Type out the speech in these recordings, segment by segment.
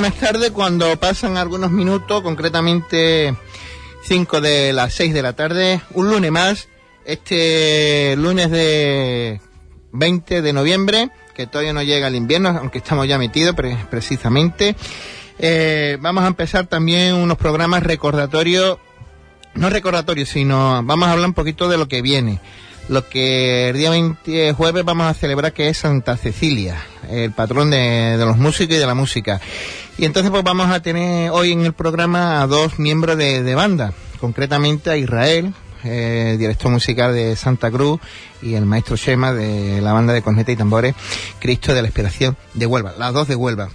Buenas tardes. Cuando pasan algunos minutos, concretamente 5 de las 6 de la tarde, un lunes más, este lunes de 20 de noviembre, que todavía no llega el invierno, aunque estamos ya metidos precisamente. Eh, vamos a empezar también unos programas recordatorios, no recordatorios, sino vamos a hablar un poquito de lo que viene lo que el día 20 jueves vamos a celebrar que es Santa Cecilia, el patrón de, los músicos y de la música. Y entonces pues vamos a tener hoy en el programa a dos miembros de, banda, concretamente a Israel, eh, director musical de Santa Cruz, y el maestro Shema de la banda de corneta y tambores, Cristo de la Esperación de Huelva, las dos de Huelva.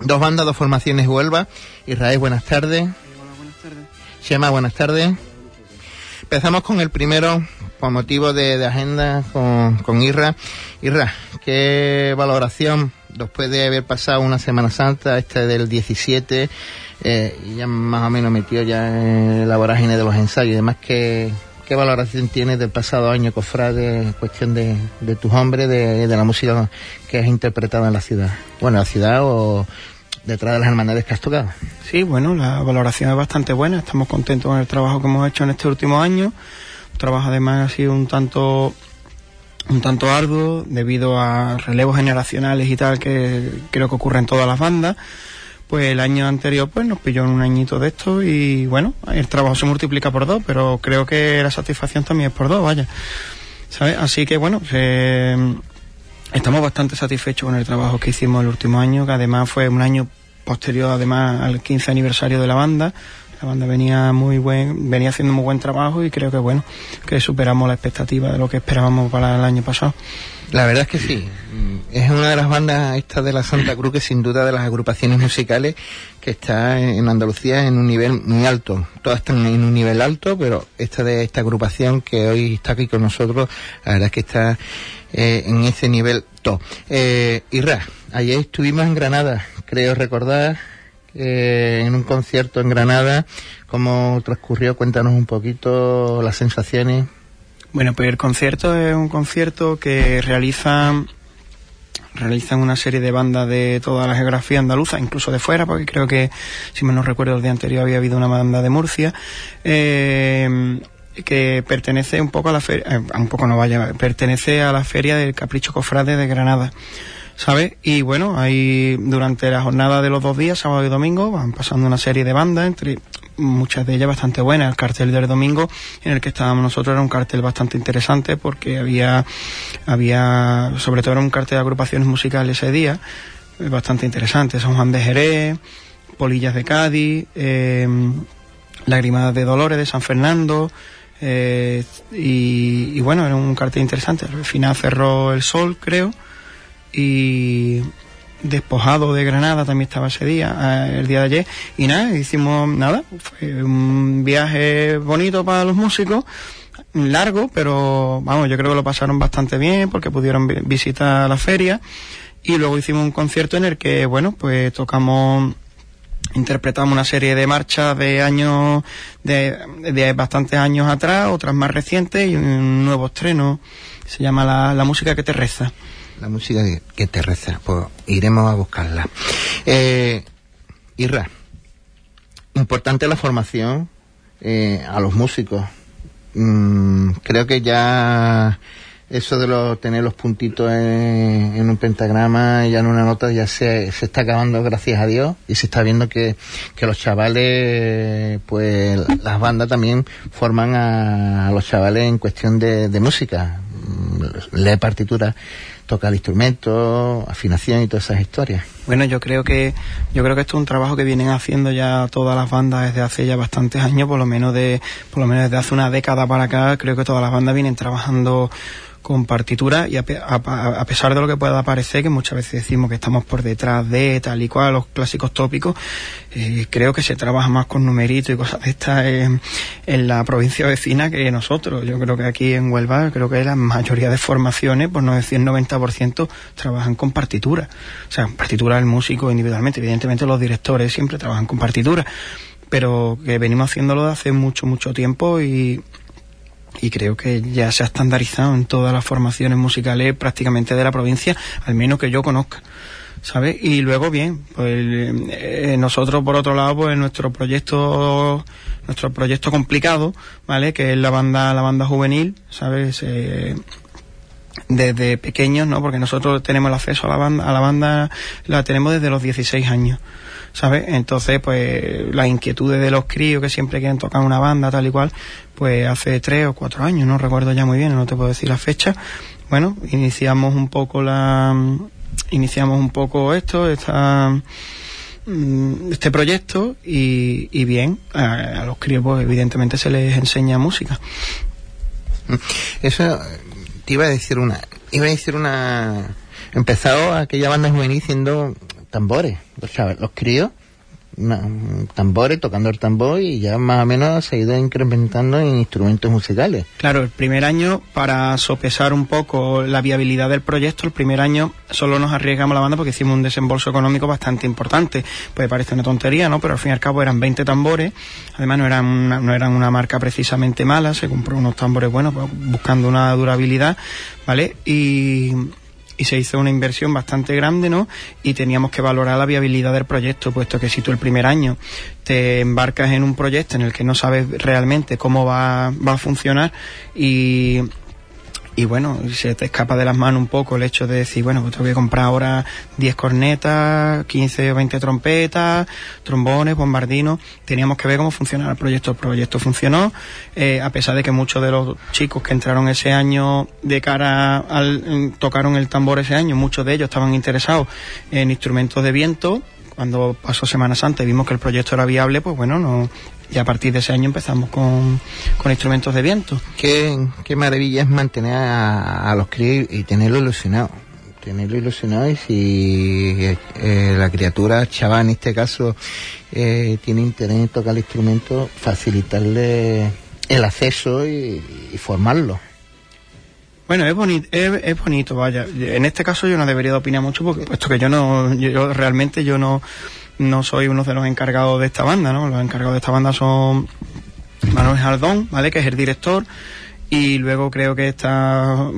Dos bandas, dos formaciones Huelva. Israel, buenas tardes. Hola, buenas tardes. Shema, buenas tardes. Empezamos con el primero, con motivo de, agenda con, con Irra. Irra, ¿qué valoración después de haber pasado una Semana Santa, este del 17, eh, y ya más o menos metido ya en la vorágine de los ensayos y demás, ¿qué, qué valoración tienes del pasado año, Cofrade, cuestión de, de tus hombres, de, de la música que has interpretado en la ciudad? Bueno, la ciudad o detrás de las hermandades que has tocado. Sí, bueno, la valoración es bastante buena, estamos contentos con el trabajo que hemos hecho en este último año trabajo además ha sido un tanto un tanto arduo debido a relevos generacionales y tal que creo que ocurre en todas las bandas pues el año anterior pues nos pilló en un añito de esto y bueno el trabajo se multiplica por dos pero creo que la satisfacción también es por dos vaya ¿sabes? así que bueno estamos bastante satisfechos con el trabajo que hicimos el último año que además fue un año posterior además al 15 aniversario de la banda la banda venía muy buen, venía haciendo muy buen trabajo y creo que bueno, que superamos la expectativa de lo que esperábamos para el año pasado. La verdad es que sí. Es una de las bandas estas de la Santa Cruz que sin duda de las agrupaciones musicales que está en Andalucía en un nivel muy alto. Todas están en un nivel alto, pero esta de esta agrupación que hoy está aquí con nosotros, la verdad es que está eh, en ese nivel top. Eh, Irra, ayer estuvimos en Granada, creo recordar, eh, en un concierto en Granada. ¿Cómo transcurrió? Cuéntanos un poquito las sensaciones. Bueno, pues el concierto es un concierto que realizan realizan una serie de bandas de toda la geografía andaluza, incluso de fuera, porque creo que, si me no recuerdo, el día anterior había habido una banda de Murcia, eh, que pertenece un poco a la feria, eh, un poco no vaya, pertenece a la feria del Capricho Cofrade de Granada. ¿Sabes? Y bueno, ahí durante la jornada de los dos días, sábado y domingo, van pasando una serie de bandas, entre muchas de ellas bastante buenas. El cartel del domingo en el que estábamos nosotros era un cartel bastante interesante porque había, había, sobre todo era un cartel de agrupaciones musicales ese día, eh, bastante interesante. Son Juan de Jerez, Polillas de Cádiz, eh, Lágrimas de Dolores de San Fernando, eh, y, y, bueno, era un cartel interesante. Al final cerró el sol, creo y despojado de Granada también estaba ese día, eh, el día de ayer, y nada, hicimos nada, fue un viaje bonito para los músicos, largo, pero vamos, yo creo que lo pasaron bastante bien porque pudieron visitar la feria. Y luego hicimos un concierto en el que, bueno, pues tocamos interpretamos una serie de marchas de años, de, de bastantes años atrás, otras más recientes y un nuevo estreno, se llama La, la música que te reza la música que te reza, pues iremos a buscarla. Eh, Irra, importante la formación eh, a los músicos. Mm, creo que ya eso de lo, tener los puntitos en, un pentagrama y en una nota ya se, se está acabando, gracias a Dios, y se está viendo que, que los chavales, pues las bandas también forman a, los chavales en cuestión de, de música, mm, lee partitura toca el instrumento, afinación y todas esas historias. Bueno, yo creo que yo creo que esto es un trabajo que vienen haciendo ya todas las bandas desde hace ya bastantes años, por lo menos de por lo menos desde hace una década para acá, creo que todas las bandas vienen trabajando con partitura y a, pesar de lo que pueda parecer, que muchas veces decimos que estamos por detrás de tal y cual, los clásicos tópicos, eh, creo que se trabaja más con numeritos y cosas de estas en, la provincia vecina que nosotros. Yo creo que aquí en Huelva, creo que la mayoría de formaciones, por no decir 90%, trabajan con partitura. O sea, partitura del músico individualmente. Evidentemente los directores siempre trabajan con partitura pero que venimos haciéndolo de hace mucho, mucho tiempo y, y creo que ya se ha estandarizado en todas las formaciones musicales prácticamente de la provincia, al menos que yo conozca. ¿Sabes? Y luego, bien, pues eh, nosotros, por otro lado, pues nuestro proyecto, nuestro proyecto complicado, ¿vale? Que es la banda, la banda juvenil, ¿sabes? Eh, desde pequeños, ¿no? Porque nosotros tenemos el acceso a la banda, a la banda la tenemos desde los 16 años. ¿Sabes? Entonces, pues las inquietudes de los críos que siempre quieren tocar una banda tal y cual, pues hace tres o cuatro años, no recuerdo ya muy bien, no te puedo decir la fecha. Bueno, iniciamos un poco la, iniciamos un poco esto, esta, mm, este proyecto y, y bien, a, los críos pues evidentemente se les enseña música. Eso te iba a decir una, iba a decir una, empezado aquella banda juvenil siendo tambores, los, los críos tambores, tocando el tambor y ya más o menos se ha ido incrementando en instrumentos musicales. Claro, el primer año, para sopesar un poco la viabilidad del proyecto, el primer año solo nos arriesgamos la banda porque hicimos un desembolso económico bastante importante. Pues parece una tontería, ¿no? Pero al fin y al cabo eran 20 tambores, además no eran una, no eran una marca precisamente mala, se compró unos tambores buenos pues, buscando una durabilidad, ¿vale? Y y se hizo una inversión bastante grande, ¿no? Y teníamos que valorar la viabilidad del proyecto, puesto que si tú el primer año te embarcas en un proyecto en el que no sabes realmente cómo va, va a funcionar y y bueno, se te escapa de las manos un poco el hecho de decir, bueno, pues tengo que comprar ahora 10 cornetas, 15 o 20 trompetas, trombones, bombardinos. Teníamos que ver cómo funcionaba el proyecto. El proyecto funcionó, eh, a pesar de que muchos de los chicos que entraron ese año de cara al, tocaron el tambor ese año, muchos de ellos estaban interesados en instrumentos de viento, cuando pasó Semana Santa y vimos que el proyecto era viable, pues bueno, no, y a partir de ese año empezamos con, instrumentos de viento. Qué, qué maravilla es mantener a, los críos y tenerlo ilusionado. Tenerlo ilusionado y si eh, la criatura chaval en este caso eh, tiene interés en tocar el instrumento, facilitarle el acceso y, formarlo. Bueno, es bonito, es, bonito, vaya. En este caso yo no debería de opinar mucho porque puesto que yo no, yo realmente yo no, no soy uno de los encargados de esta banda, ¿no? Los encargados de esta banda son Manuel Jardón, ¿vale? Que es el director. Y luego creo que está,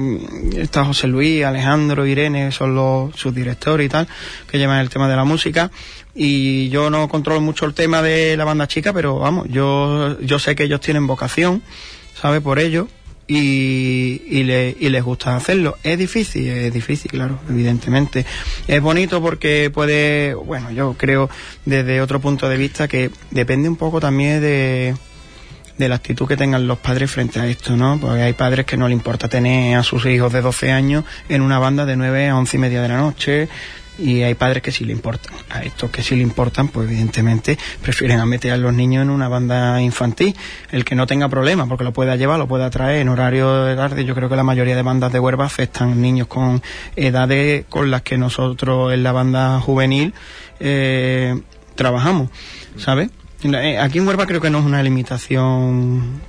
está José Luis, Alejandro, Irene, son los subdirectores y tal, que llevan el tema de la música. Y yo no controlo mucho el tema de la banda chica, pero vamos, yo, yo sé que ellos tienen vocación, ¿sabe? Por ello y, y, le, y les gusta hacerlo. Es difícil, es difícil, claro, evidentemente. Es bonito porque puede, bueno, yo creo desde otro punto de vista que depende un poco también de, de la actitud que tengan los padres frente a esto, ¿no? Porque hay padres que no le importa tener a sus hijos de 12 años en una banda de 9 a 11 y media de la noche, y hay padres que sí le importan. A estos que sí le importan, pues evidentemente prefieren a meter a los niños en una banda infantil. El que no tenga problema, porque lo pueda llevar, lo pueda traer en horario de tarde. Yo creo que la mayoría de bandas de Huerva afectan niños con edades con las que nosotros en la banda juvenil eh, trabajamos, ¿sabes? Eh, aquí en Huerva creo que no es una limitación,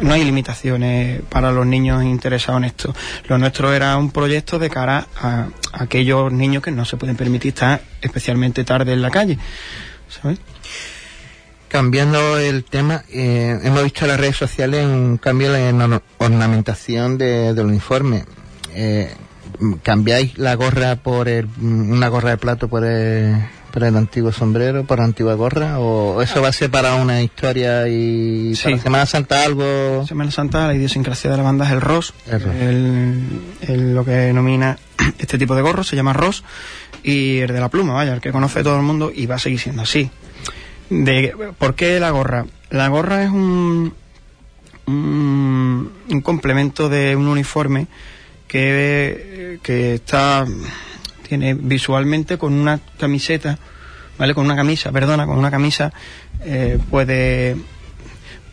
no hay limitaciones para los niños interesados en esto. Lo nuestro era un proyecto de cara a, aquellos niños que no se pueden permitir estar especialmente tarde en la calle, ¿sabes? Cambiando el tema, eh, hemos visto en las redes sociales un cambio en la ornamentación del uniforme. Eh, ¿Cambiáis la gorra por una gorra de plato por el, por el antiguo sombrero, por la antigua gorra, o eso va a ser para una historia y Sí. para Semana Santa algo. Semana Santa, la idiosincrasia de la banda es el ROS, El ROS. el- el- lo que denomina este tipo de gorro, se llama ROS, y el de la pluma, vaya, el que conoce todo el mundo y va a seguir siendo así. De, ¿Por qué la gorra? La gorra es un, un, un complemento de un uniforme que, que está visualmente con una camiseta, ¿vale? Con una camisa, perdona, con una camisa eh, puede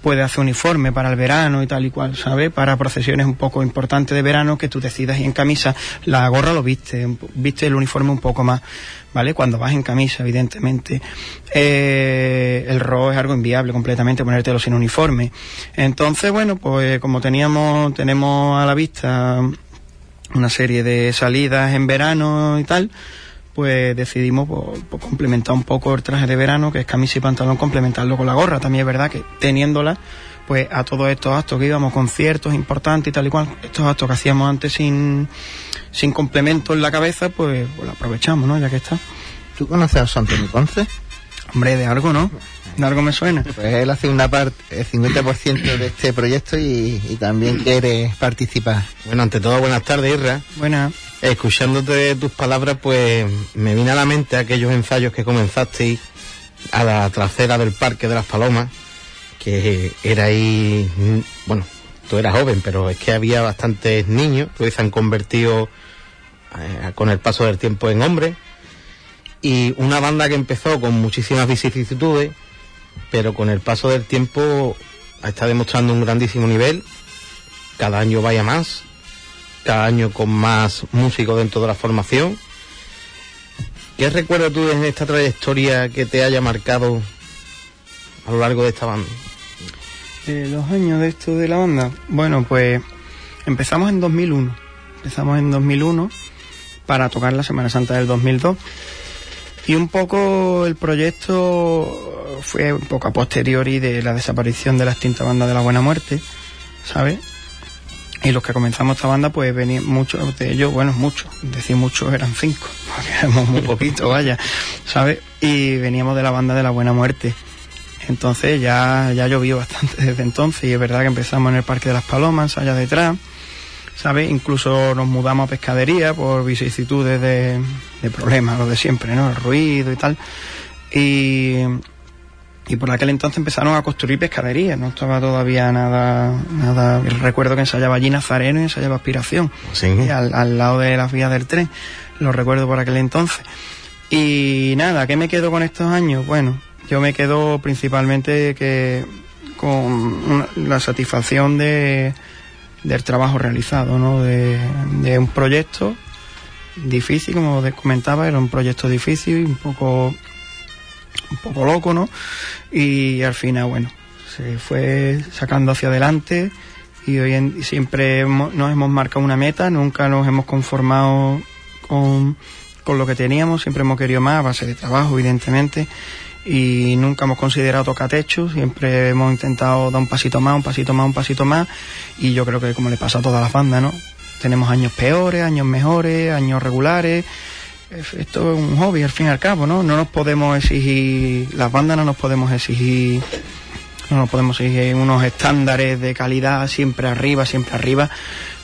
puede hacer uniforme para el verano y tal y cual, ¿sabes? Para procesiones un poco importantes de verano que tú decidas ir en camisa, la gorra lo viste, viste el uniforme un poco más, ¿vale? Cuando vas en camisa, evidentemente. Eh, el rojo es algo inviable completamente ponértelo sin uniforme. Entonces, bueno, pues como teníamos, tenemos a la vista una serie de salidas en verano y tal, pues decidimos pues, pues, complementar un poco el traje de verano, que es camisa y pantalón, complementarlo con la gorra. También es verdad que teniéndola, pues a todos estos actos que íbamos, conciertos importantes y tal y cual, estos actos que hacíamos antes sin, sin complemento en la cabeza, pues, pues lo aprovechamos, ¿no? Ya que está. ¿Tú conoces a Antonio Ponce? Hombre, de algo, ¿no? De algo me suena. Pues él hace una parte, el 50% de este proyecto y, y también quiere participar. Bueno, ante todo, buenas tardes, Irra. Buena. Escuchándote tus palabras, pues me vino a la mente aquellos ensayos que comenzasteis a la trasera del Parque de las Palomas, que era ahí, mm, bueno, tú eras joven, pero es que había bastantes niños que se han convertido eh, con el paso del tiempo en hombres, y una banda que empezó con muchísimas vicisitudes, pero con el paso del tiempo está demostrando un grandísimo nivel, cada año vaya más, cada año con más músicos dentro de la formación. ¿Qué recuerdas tú en esta trayectoria que te haya marcado a lo largo de esta banda? Los años de esto de la banda. Bueno, pues empezamos en 2001. Empezamos en 2001 para tocar la Semana Santa del 2002. Y un poco el proyecto fue un poco a posteriori de la desaparición de la extinta banda de la Buena Muerte, ¿sabes? Y los que comenzamos esta banda, pues venían muchos de ellos, bueno, muchos, decir muchos eran cinco, porque éramos muy poquitos, vaya, ¿sabes? Y veníamos de la banda de la Buena Muerte. Entonces ya, ya llovió bastante desde entonces y es verdad que empezamos en el Parque de las Palomas, allá detrás, ¿sabes? Incluso nos mudamos a pescadería por vicisitudes de, de problemas, lo de siempre, ¿no? El ruido y tal. Y, y por aquel entonces empezaron a construir pescaderías, no estaba todavía nada, nada, recuerdo que ensayaba allí Nazareno y ensayaba Aspiración, Sí. y al, al lado de las vías del tren, lo recuerdo por aquel entonces. Y nada, ¿qué me quedo con estos años? Bueno, yo me quedo principalmente que con una- la satisfacción de, del trabajo realizado, ¿no? De, de un proyecto difícil, como te comentaba, era un proyecto difícil, un poco, un poco loco, ¿no? Y al final, bueno, se fue sacando hacia adelante y hoy en, siempre hemos- nos hemos marcado una meta, nunca nos hemos conformado con, con lo que teníamos, siempre hemos querido más a base de trabajo, evidentemente, y nunca hemos considerado tocar techo, siempre hemos intentado dar un pasito más, un pasito más, un pasito más, y yo creo que como le pasa a todas las bandas, ¿no? Tenemos años peores, años mejores, años regulares, es- esto es un hobby al fin y al cabo, ¿no? No nos podemos exigir, las bandas no nos podemos exigir, no nos podemos exigir unos estándares de calidad siempre arriba, siempre arriba,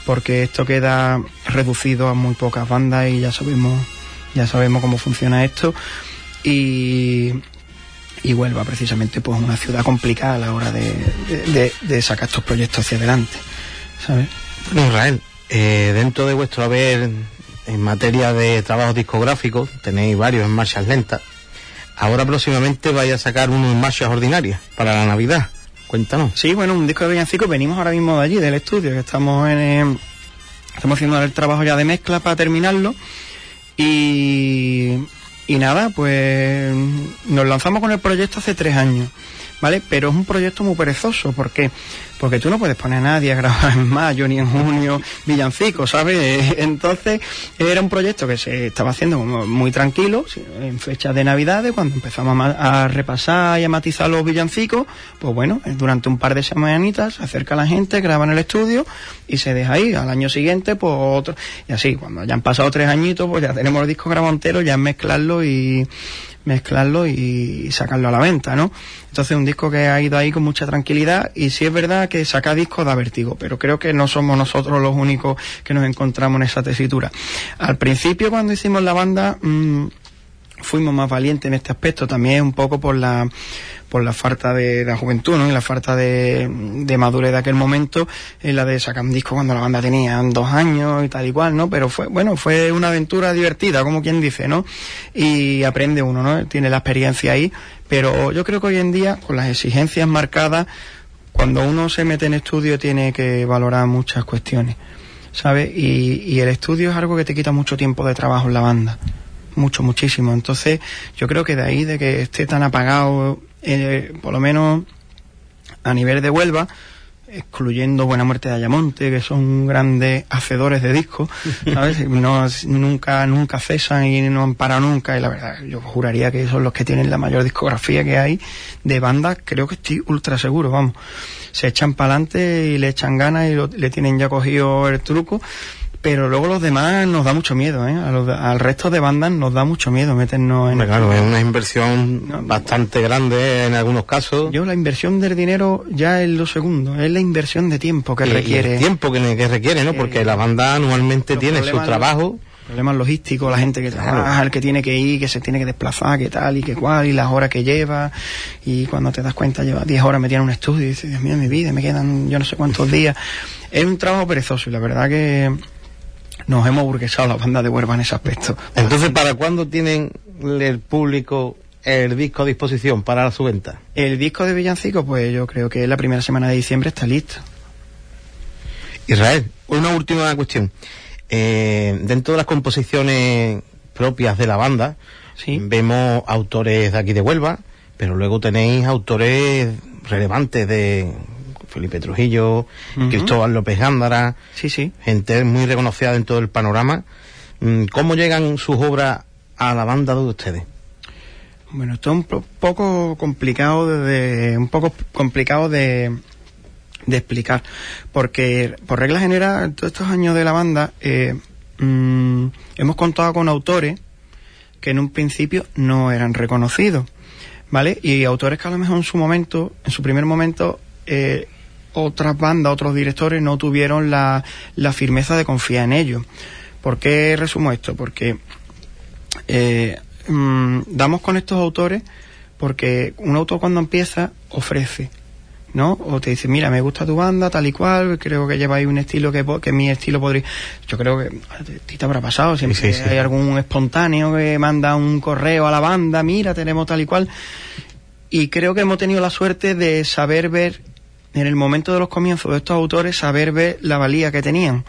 porque esto queda reducido a muy pocas bandas y ya sabemos, ya sabemos cómo funciona esto. Y, y Huelva precisamente pues una ciudad complicada a la hora de, de- sacar estos proyectos hacia adelante, ¿sabes? Israel, eh, dentro de vuestro haber en materia de trabajos discográficos, tenéis varios en marchas lentas. Ahora próximamente vais a sacar uno en marchas ordinarias para la Navidad. Cuéntanos. Sí, bueno, un disco de villancicos. Venimos ahora mismo de allí, del estudio, que estamos en, eh, estamos haciendo el trabajo ya de mezcla para terminarlo. Y, y nada, pues nos lanzamos con el proyecto hace tres años, ¿vale? Pero es un proyecto muy perezoso, ¿por qué? Porque tú no puedes poner a nadie a grabar en mayo ni en junio villancicos, ¿sabes? Entonces era un proyecto que se estaba haciendo muy tranquilo, en fechas de Navidades, cuando empezamos a repasar y a matizar los villancicos, pues bueno, eh, durante un par de semanitas se acerca la gente, graba en el estudio y se deja ahí. Al año siguiente, pues otro. Y así, cuando ya han pasado tres añitos, pues ya tenemos el disco grabado entero, ya es mezclarlo y mezclarlo y sacarlo a la venta, ¿no? Entonces un disco que ha ido ahí con mucha tranquilidad y sí es verdad que sacar discos da vértigo, pero creo que no somos nosotros los únicos que nos encontramos en esa tesitura. Al principio cuando hicimos la banda mmm, fuimos más valientes en este aspecto, también un poco por la por la falta de la juventud, ¿no? Y la falta de, de madurez de aquel momento, en la de sacar un disco cuando la banda tenía dos años y tal y cual, ¿no? Pero fue, bueno, fue una aventura divertida, como quien dice, ¿no? Y aprende uno, ¿no? Tiene la experiencia ahí, pero yo creo que hoy en día, con las exigencias marcadas, cuando uno se mete en estudio tiene que valorar muchas cuestiones, ¿sabes? Y, y el estudio es algo que te quita mucho tiempo de trabajo en la banda mucho, muchísimo. Entonces, yo creo que de ahí, de que esté tan apagado, eh, por lo menos a nivel de Huelva, excluyendo Buena Muerte de Ayamonte, que son grandes hacedores de discos, ¿sabes? No, nunca, nunca cesan y no han parado nunca, y la verdad, yo juraría que son los que tienen la mayor discografía que hay de bandas, creo que estoy ultra seguro, vamos. Se echan para adelante y le echan ganas y lo, le tienen ya cogido el truco, pero luego los demás nos da mucho miedo, ¿eh? A los, al resto de bandas nos da mucho miedo meternos en... Claro, es una inversión no, bastante grande en algunos casos. Yo la inversión del dinero ya es lo segundo, es la inversión de tiempo que y, requiere. Y el tiempo que, que requiere, ¿no? Porque eh, la banda anualmente tiene su trabajo. Problemas logísticos, la gente que trabaja, claro. el que tiene que ir, que se tiene que desplazar, que tal y que cual, y las horas que lleva, y cuando te das cuenta lleva 10 horas metida en un estudio y dices, Dios mío, mi vida, me quedan yo no sé cuántos días. Es un trabajo perezoso y la verdad que nos hemos burguesado la banda de Huerva en ese aspecto. Entonces, ¿para cuándo tienen el público el disco a disposición para su venta? El disco de Villancico, pues yo creo que la primera semana de diciembre está listo. Israel, una última cuestión. Eh, dentro de las composiciones propias de la banda, ¿Sí? vemos autores de aquí de Huelva, pero luego tenéis autores relevantes de Felipe Trujillo, uh -huh. Cristóbal López Gándara, sí, sí. gente muy reconocida en todo el panorama. Mm, ¿Cómo llegan sus obras a la banda de ustedes? Bueno, esto es un poco complicado de, un poco complicado de, de explicar, porque por regla general, todos estos años de la banda, eh, mmm, hemos contado con autores que en un principio no eran reconocidos, ¿vale? Y autores que a lo mejor en su momento, en su primer momento, eh, otras bandas, otros directores no tuvieron la, la, firmeza de confiar en ellos. ¿Por qué resumo esto? Porque eh, mmm, damos con estos autores porque un autor cuando empieza ofrece, ¿no? O te dice, mira, me gusta tu banda, tal y cual, creo que lleváis un estilo que, que mi estilo podría... Yo creo que a ti te habrá pasado, siempre sí, sí, sí. hay algún espontáneo que manda un correo a la banda, mira, tenemos tal y cual. Y creo que hemos tenido la suerte de saber ver en el momento de los comienzos de estos autores saber ver la valía que tenían,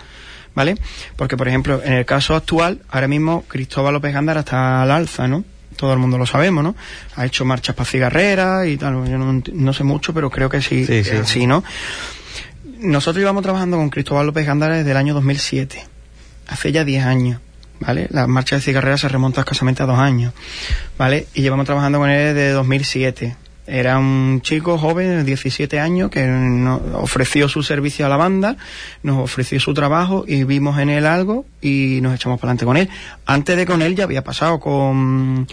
¿vale? Porque, por ejemplo, en el caso actual, ahora mismo Cristóbal López Gándara está al alza, ¿no? Todo el mundo lo sabemos, ¿no? Ha hecho marchas para cigarreras y tal, yo no, no, sé mucho, pero creo que sí, sí, sí. Eh, sí, ¿no? Nosotros íbamos trabajando con Cristóbal López Gándara desde el año 2007, hace ya 10 años. ¿Vale? La marcha de cigarreras se remonta escasamente a dos años, ¿vale? Y llevamos trabajando con él desde 2007, era un chico joven de 17 años que nos ofreció su servicio a la banda, nos ofreció su trabajo y vimos en él algo y nos echamos para adelante con él. Antes de con él ya había pasado con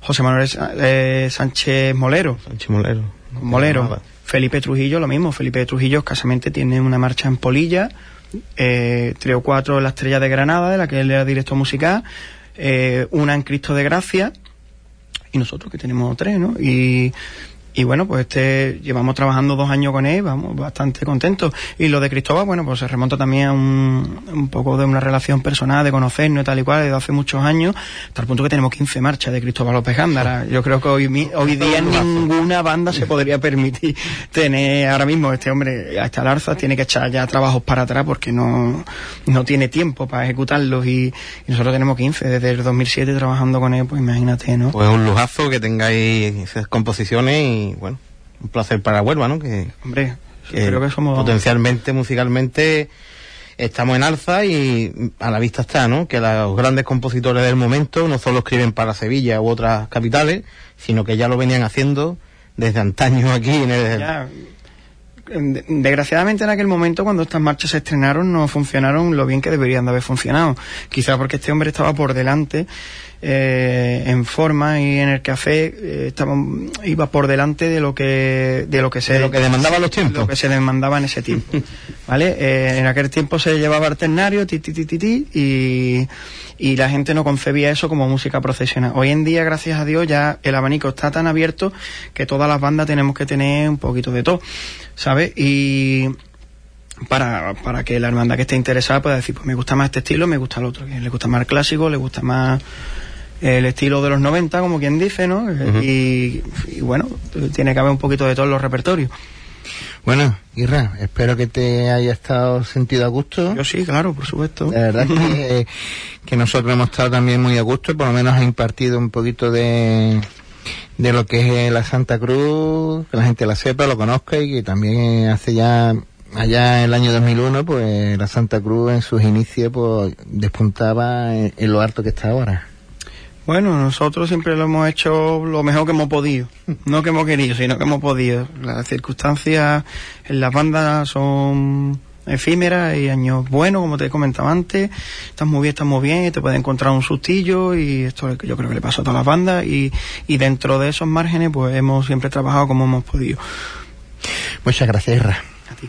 José Manuel eh, Sánchez Molero. Sánchez Molero. Molero. Felipe Trujillo, lo mismo. Felipe Trujillo escasamente tiene una marcha en Polilla, eh, tres o cuatro en la Estrella de Granada, de la que él era director musical, eh, una en Cristo de Gracia y nosotros que tenemos tres, ¿no? Y y bueno, pues este llevamos trabajando dos años con él, vamos, bastante contentos. Y lo de Cristóbal, bueno, pues se remonta también a un, un poco de una relación personal, de conocernos y tal y cual, desde hace muchos años, hasta el punto que tenemos 15 marchas de Cristóbal López Gándara. Yo creo que hoy, hoy día ninguna banda se podría permitir tener ahora mismo este hombre hasta el arza, tiene que echar ya trabajos para atrás porque no, no tiene tiempo para ejecutarlos y, y nosotros tenemos 15 desde el 2007 trabajando con él, pues imagínate, ¿no? Pues un lujazo que tengáis esas composiciones y y bueno, un placer para Huelva, ¿no? Que, Hombre, que creo que somos... Potencialmente, musicalmente, estamos en alza y a la vista está, ¿no? Que los grandes compositores del momento no solo escriben para Sevilla u otras capitales, sino que ya lo venían haciendo desde antaño aquí en el... Ya. Desgraciadamente en aquel momento cuando estas marchas se estrenaron no funcionaron lo bien que deberían de haber funcionado. Quizá porque este hombre estaba por delante eh, en forma y en el café eh, estaba, iba por delante de lo que de lo que se De lo que demandaba los tiempos. lo que se demandaba en ese tiempo vale Eh, en aquel tiempo se llevaba el ternario ti ti ti ti ti y y la gente no concebía eso como música procesional hoy en día gracias a Dios ya el abanico está tan abierto que todas las bandas tenemos que tener un poquito de todo sabes y para, para que la hermandad que esté interesada pueda decir, pues me gusta más este estilo, me gusta el otro, que le gusta más el clásico, le gusta más el estilo de los 90, como quien dice, ¿no? y, y bueno, tiene que haber un poquito de todo en los repertorios. Bueno, Irra, espero que te haya estado sentido a gusto. Yo sí, claro, por supuesto. La verdad que, que nosotros hemos estado también muy a gusto, por lo menos ha impartido un poquito de, de lo que es la Santa Cruz, que la gente la sepa, lo conozca y que también hace ya, allá en el año 2001, pues la Santa Cruz en sus inicios pues despuntaba en, en lo alto que está ahora. Bueno, nosotros siempre lo hemos hecho lo mejor que hemos podido. No que hemos querido, sino que hemos podido. Las circunstancias en las bandas son efímeras y años buenos, como te he comentado antes. Estás muy bien, estás muy bien, y te puede encontrar un sustillo y esto es lo que yo creo que le pasó a todas las bandas y, y dentro de esos márgenes pues hemos siempre trabajado como hemos podido. Muchas gracias, Irra. A ti.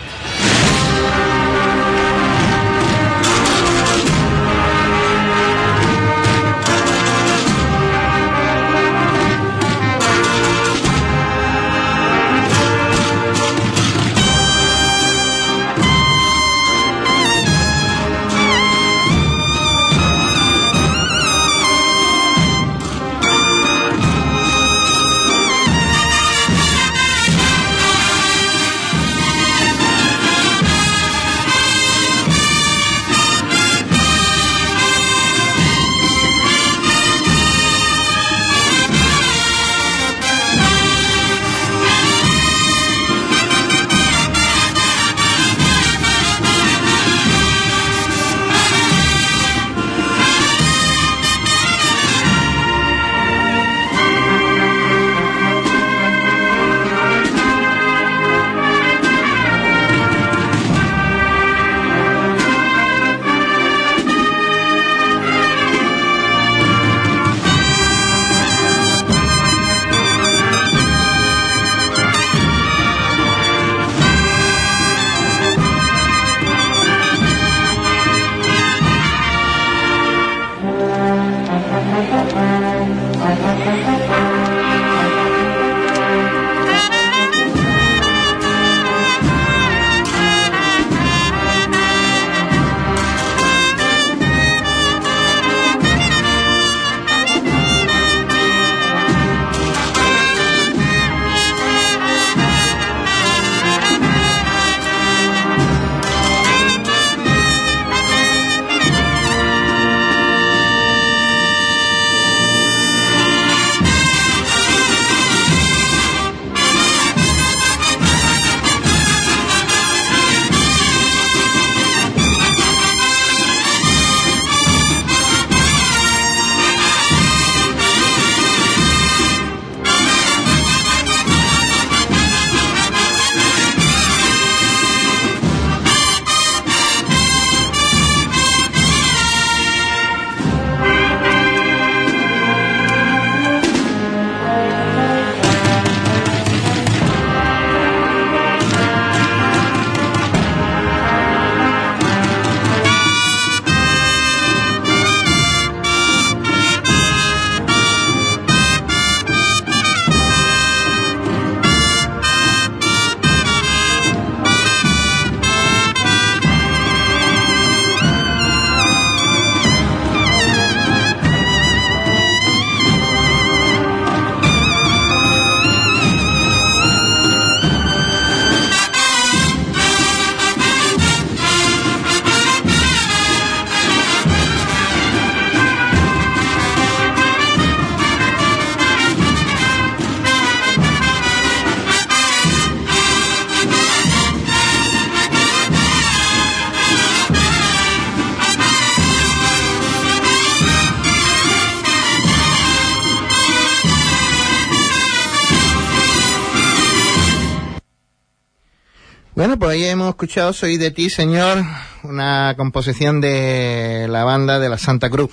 Bueno, pues ahí hemos escuchado Soy de ti, señor, una composición de la banda de la Santa Cruz.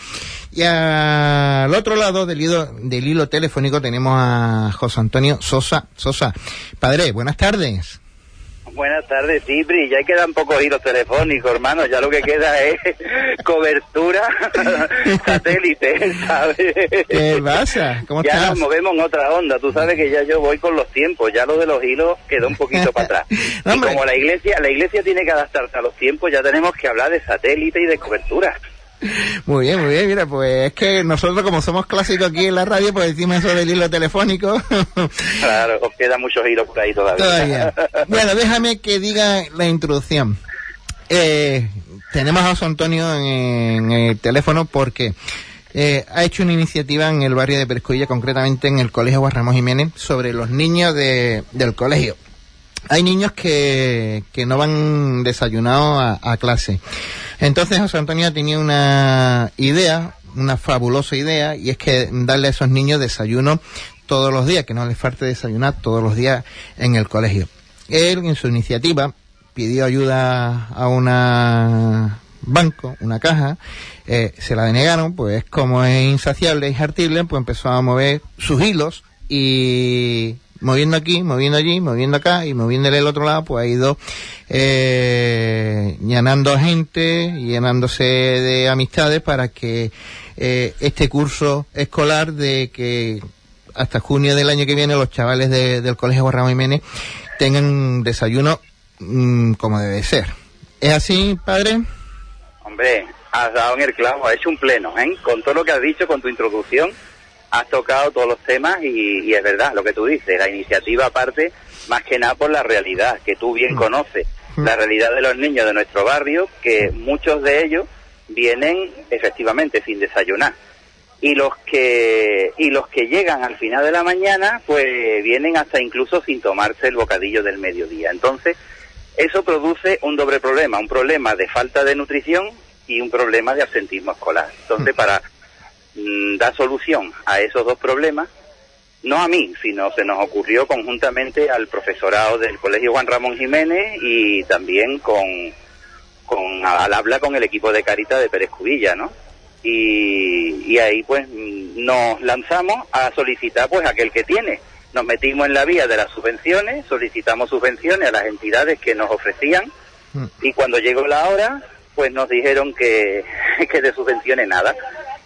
Y al otro lado del hilo, del hilo telefónico tenemos a José Antonio Sosa. Sosa, padre, buenas tardes. Buenas tardes, Cipri. Ya quedan pocos hilos telefónicos, hermano. Ya lo que queda es cobertura satélite, ¿sabes? ¿Qué pasa? ¿Cómo ya estás? nos movemos en otra onda. Tú sabes que ya yo voy con los tiempos. Ya lo de los hilos quedó un poquito para atrás. Y como la iglesia, la iglesia tiene que adaptarse a los tiempos, ya tenemos que hablar de satélite y de cobertura. Muy bien, muy bien. Mira, pues es que nosotros como somos clásicos aquí en la radio, pues decimos eso del hilo telefónico. Claro, os quedan muchos hilos por ahí todavía. Todavía. Bueno, déjame que diga la introducción. Eh, tenemos a José Antonio en, en el teléfono porque eh, ha hecho una iniciativa en el barrio de Perescuilla, concretamente en el Colegio Ramón Jiménez, sobre los niños de- del colegio. Hay niños que, que no van desayunados a, a clase. Entonces José Antonio tenía una idea, una fabulosa idea, y es que darle a esos niños desayuno todos los días, que no les falte desayunar todos los días en el colegio. Él, en su iniciativa, pidió ayuda a una banco, una caja, eh, se la denegaron, pues como es insaciable, es hartible, pues empezó a mover sus hilos y moviendo aquí, moviendo allí, moviendo acá y moviéndole el otro lado, pues ha ido eh, llenando gente, llenándose de amistades para que eh, este curso escolar de que hasta junio del año que viene los chavales de- del Colegio Ramón Jiménez tengan desayuno mm, como debe ser. ¿Es así, padre? Hombre, has dado en el clavo, has hecho un pleno, ¿eh? Con todo lo que has dicho, con tu introducción, has tocado todos los temas y, y es verdad lo que tú dices, la iniciativa parte más que nada por la realidad, que tú bien conoces, la realidad de los niños de nuestro barrio, que muchos de ellos vienen efectivamente sin desayunar. Y los que y los que llegan al final de la mañana, pues vienen hasta incluso sin tomarse el bocadillo del mediodía. Entonces, eso produce un doble problema, un problema de falta de nutrición y un problema de absentismo escolar. Entonces, para mm, dar solución a esos dos problemas, no a mí, sino se nos ocurrió conjuntamente al profesorado del Colegio Juan Ramón Jiménez y también con, con al habla con el equipo de Carita de Pérez Cubilla, ¿no? Y, y ahí pues mm, nos lanzamos a solicitar pues aquel que tiene. Nos metimos en la vía de las subvenciones, solicitamos subvenciones a las entidades que nos ofrecían y cuando llegó la hora pues nos dijeron que, que de subvenciones nada.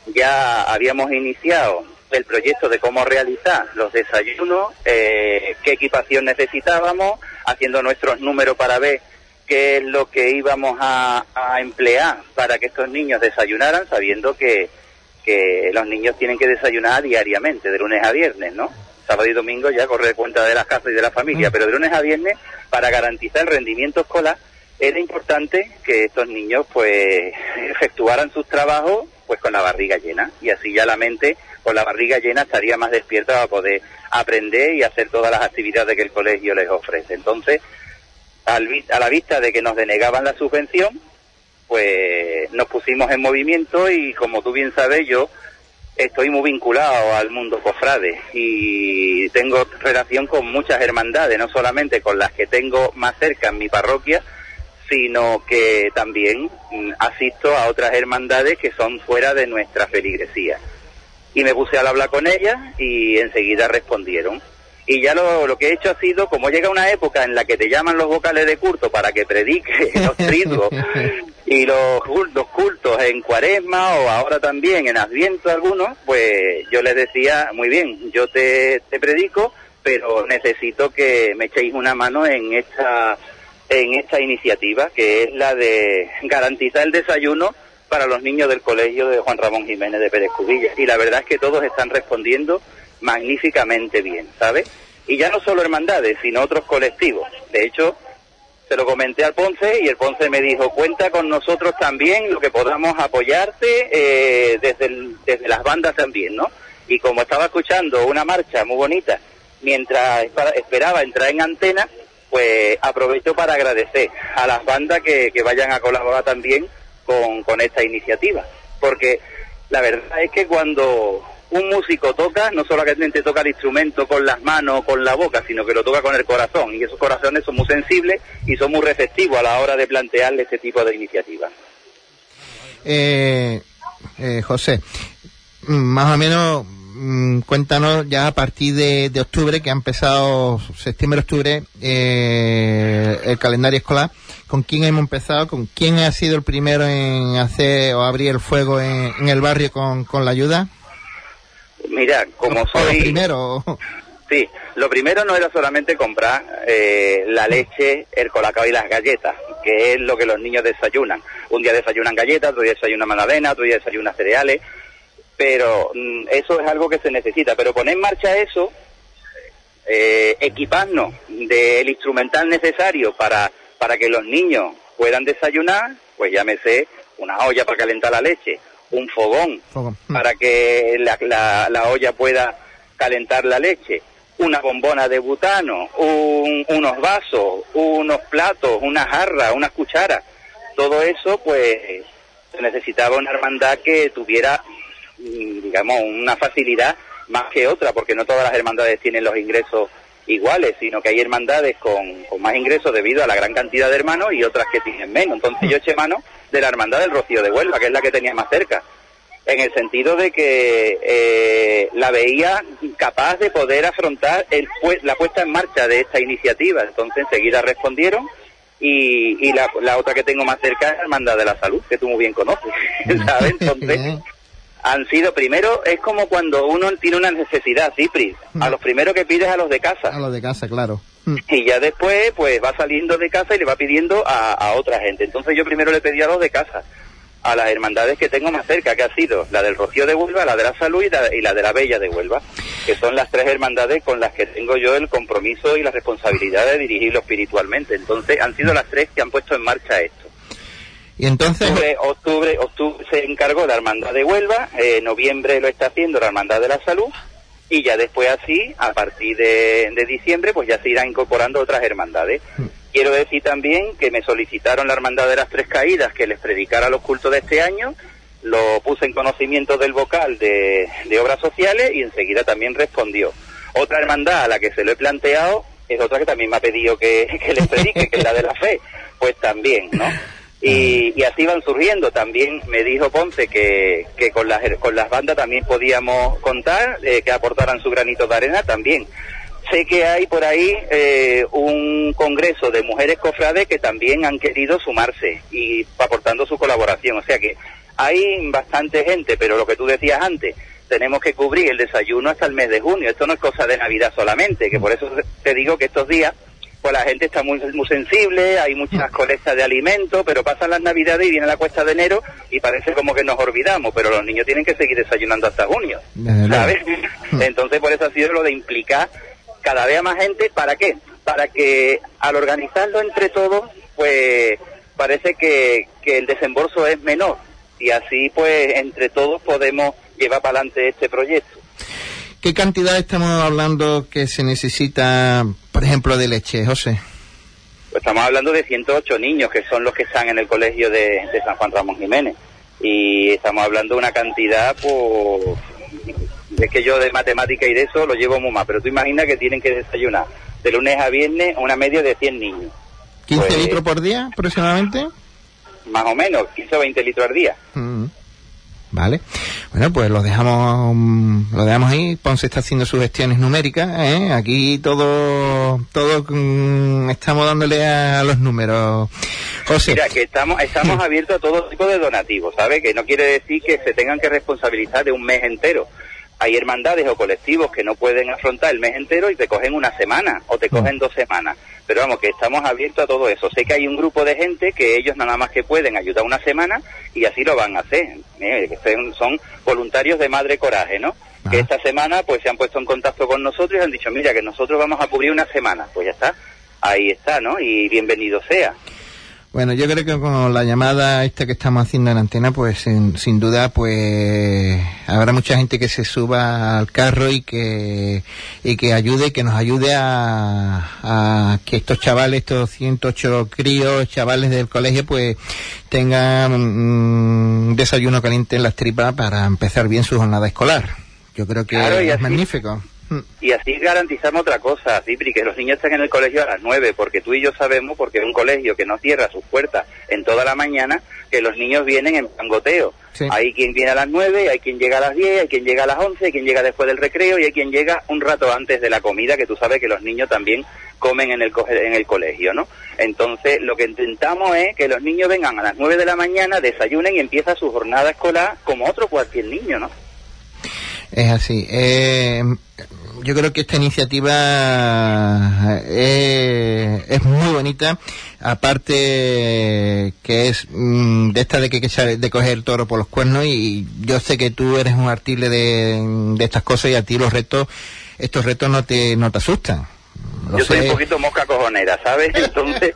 Ya habíamos iniciado el proyecto de cómo realizar los desayunos, eh, qué equipación necesitábamos, haciendo nuestros números para ver qué es lo que íbamos a, a emplear para que estos niños desayunaran, sabiendo que, que los niños tienen que desayunar diariamente, de lunes a viernes, ¿no? Sábado y domingo ya corre cuenta de las casas y de la familia, pero de lunes a viernes, para garantizar el rendimiento escolar, era importante que estos niños pues efectuaran sus trabajos pues con la barriga llena y así ya la mente con la barriga llena estaría más despierta para poder aprender y hacer todas las actividades que el colegio les ofrece. Entonces, al a la vista de que nos denegaban la subvención, pues nos pusimos en movimiento y como tú bien sabes yo estoy muy vinculado al mundo cofrade y tengo relación con muchas hermandades, no solamente con las que tengo más cerca en mi parroquia, sino que también mm, asisto a otras hermandades que son fuera de nuestra feligresía. Y me puse al hablar con ellas y enseguida respondieron. Y ya lo, lo que he hecho ha sido, como llega una época en la que te llaman los vocales de culto para que predique los triduos y los, los cultos en cuaresma o ahora también en adviento algunos, pues yo les decía, muy bien, yo te, te predico, pero necesito que me echéis una mano en esta, en esta iniciativa, que es la de garantizar el desayuno para los niños del colegio de Juan Ramón Jiménez de Pérez Cubillas. Y la verdad es que todos están respondiendo magníficamente bien, ¿sabes? Y ya no solo hermandades, sino otros colectivos. De hecho, se lo comenté al Ponce y el Ponce me dijo, cuenta con nosotros también, lo que podamos apoyarte eh, desde, desde las bandas también, ¿no? Y como estaba escuchando una marcha muy bonita mientras esperaba entrar en antena, pues aprovecho para agradecer a las bandas que, vayan a colaborar también con, esta iniciativa. Porque la verdad es que cuando, un músico toca, no solamente toca el instrumento con las manos o con la boca, sino que lo toca con el corazón. Y esos corazones son muy sensibles y son muy receptivos a la hora de plantearle este tipo de iniciativas. Eh, eh, José, más o menos mm, cuéntanos ya a partir de, de octubre, que ha empezado septiembre-octubre eh, el calendario escolar, con quién hemos empezado, con quién ha sido el primero en hacer o abrir el fuego en, en el barrio con, con la ayuda. Mira, como o lo soy... primero. Sí, lo primero no era solamente comprar eh, la leche, el colacao y las galletas, que es lo que los niños desayunan. Un día desayunan galletas, otro día desayunan magdalena, otro día desayunan cereales, pero mm, eso es algo que se necesita. Pero poner en marcha eso, eh, equiparnos del instrumental necesario para, para que los niños puedan desayunar, pues llámese una olla para calentar la leche, un fogón. Mm. para que la, la- la olla pueda calentar la leche, una bombona de butano, un- unos vasos, unos platos, una jarra, unas cucharas. Todo eso, pues, se necesitaba una hermandad que tuviera, digamos, una facilidad más que otra, porque no todas las hermandades tienen los ingresos iguales, sino que hay hermandades con, más ingresos debido a la gran cantidad de hermanos y otras que tienen menos. Entonces yo eché mano de la hermandad del Rocío de Huelva, que es la que tenía más cerca en el sentido de que eh, la veía capaz de poder afrontar el, la puesta en marcha de esta iniciativa. Entonces enseguida respondieron y, y la, la otra que tengo más cerca es la Hermandad de la Salud, que tú muy bien conoces, ¿sabes? Entonces. Han sido, primero, es como cuando uno tiene una necesidad, Cipri, a los primeros que pides a los de casa. A lo de casa, claro. Mm. Y ya después, pues va saliendo de casa y le va pidiendo a, a otra gente. Entonces yo primero le pedí a los de casa, a las hermandades que tengo más cerca, que ha sido la del Rocío de Huelva, la de la Salud y la, y la de la Bella de Huelva, que son las tres hermandades con las que tengo yo el compromiso y la responsabilidad de dirigirlo espiritualmente. Entonces han sido las tres que han puesto en marcha esto. Y entonces, Octubre, octubre, octubre se encargó la Hermandad de Huelva, eh, noviembre lo está haciendo la Hermandad de la Salud y ya después así, a partir de, de diciembre, pues ya se irán incorporando otras hermandades. Quiero decir también que me solicitaron la Hermandad de las Tres Caídas que les predicara los cultos de este año, lo puse en conocimiento del vocal de, de Obras Sociales y enseguida también respondió. Otra hermandad a la que se lo he planteado es otra que también me ha pedido que, que les predique, que es la de la fe, pues también, ¿no? Y, y así van surgiendo. También me dijo Ponce que, que con, las, con las bandas también podíamos contar, eh, que aportaran su granito de arena también. Sé que hay por ahí eh, un congreso de mujeres cofrades que también han querido sumarse y aportando su colaboración. O sea que hay bastante gente, pero lo que tú decías antes, tenemos que cubrir el desayuno hasta el mes de junio. Esto no es cosa de Navidad solamente, que por eso te digo que estos días pues la gente está muy, muy sensible, hay muchas colectas de alimentos, pero pasan las navidades y viene la cuesta de enero y parece como que nos olvidamos, pero los niños tienen que seguir desayunando hasta junio. ¿sabes? Entonces por eso ha sido lo de implicar cada vez a más gente, ¿para qué? Para que al organizarlo entre todos, pues parece que, que el desembolso es menor y así pues entre todos podemos llevar para adelante este proyecto. ¿Qué cantidad estamos hablando que se necesita, por ejemplo, de leche, José? Pues estamos hablando de 108 niños que son los que están en el colegio de, de San Juan Ramón Jiménez. Y estamos hablando de una cantidad, pues. Es que yo de matemática y de eso lo llevo muy mal, pero tú imaginas que tienen que desayunar de lunes a viernes una media de 100 niños, ¿15 Pues- litros por día aproximadamente? más o menos, 15 o 20 litros al día. Mm. Vale. Bueno, pues lo dejamos, mm, lo dejamos ahí. Ponce está haciendo sus gestiones numéricas, ¿eh? Aquí todo, todo mm, estamos dándole a los números. José. Mira, que estamos, estamos abiertos a todo tipo de donativos, ¿sabes? Que no quiere decir que se tengan que responsabilizar de un mes entero. Hay hermandades o colectivos que no pueden afrontar el mes entero y te cogen una semana o te cogen dos semanas. Pero vamos, que estamos abiertos a todo eso. Sé que hay un grupo de gente que ellos nada más que pueden ayudar una semana y así lo van a hacer. Eh, son voluntarios de Madre Coraje, ¿no? Que Ah. esta semana pues se han puesto en contacto con nosotros y han dicho, mira, que nosotros vamos a cubrir una semana. Pues ya está. Ahí está, ¿no? Y bienvenido sea. Bueno, yo creo que con la llamada esta que estamos haciendo en antena, pues sin, sin duda, pues habrá mucha gente que se suba al carro y que y que ayude, que nos ayude a, a que estos chavales, estos 108 críos, chavales del colegio, pues tengan mm, un desayuno caliente en las tripas para empezar bien su jornada escolar. Yo creo que Claro, es así- magnífico. Y así garantizamos otra cosa, Cipri, que los niños estén en el colegio a las 9, porque tú y yo sabemos, porque es un colegio que no cierra sus puertas en toda la mañana, que los niños vienen en pangoteo. Sí. Hay quien viene a las 9, hay quien llega a las 10, hay quien llega a las 11, hay quien llega después del recreo y hay quien llega un rato antes de la comida, que tú sabes que los niños también comen en el, co- en el colegio, ¿no? Entonces, lo que intentamos es que los niños vengan a las 9 de la mañana, desayunen y empieza su jornada escolar como otro cualquier niño, ¿no? Es así. Eh, yo creo que esta iniciativa eh, es muy bonita. Aparte que es mm, de esta de que, que de coger el toro por los cuernos y yo sé que tú eres un artile de, de estas cosas y a ti los retos, estos retos no te, no te asustan. Lo yo soy un poquito mosca cojonera, ¿sabes? Entonces,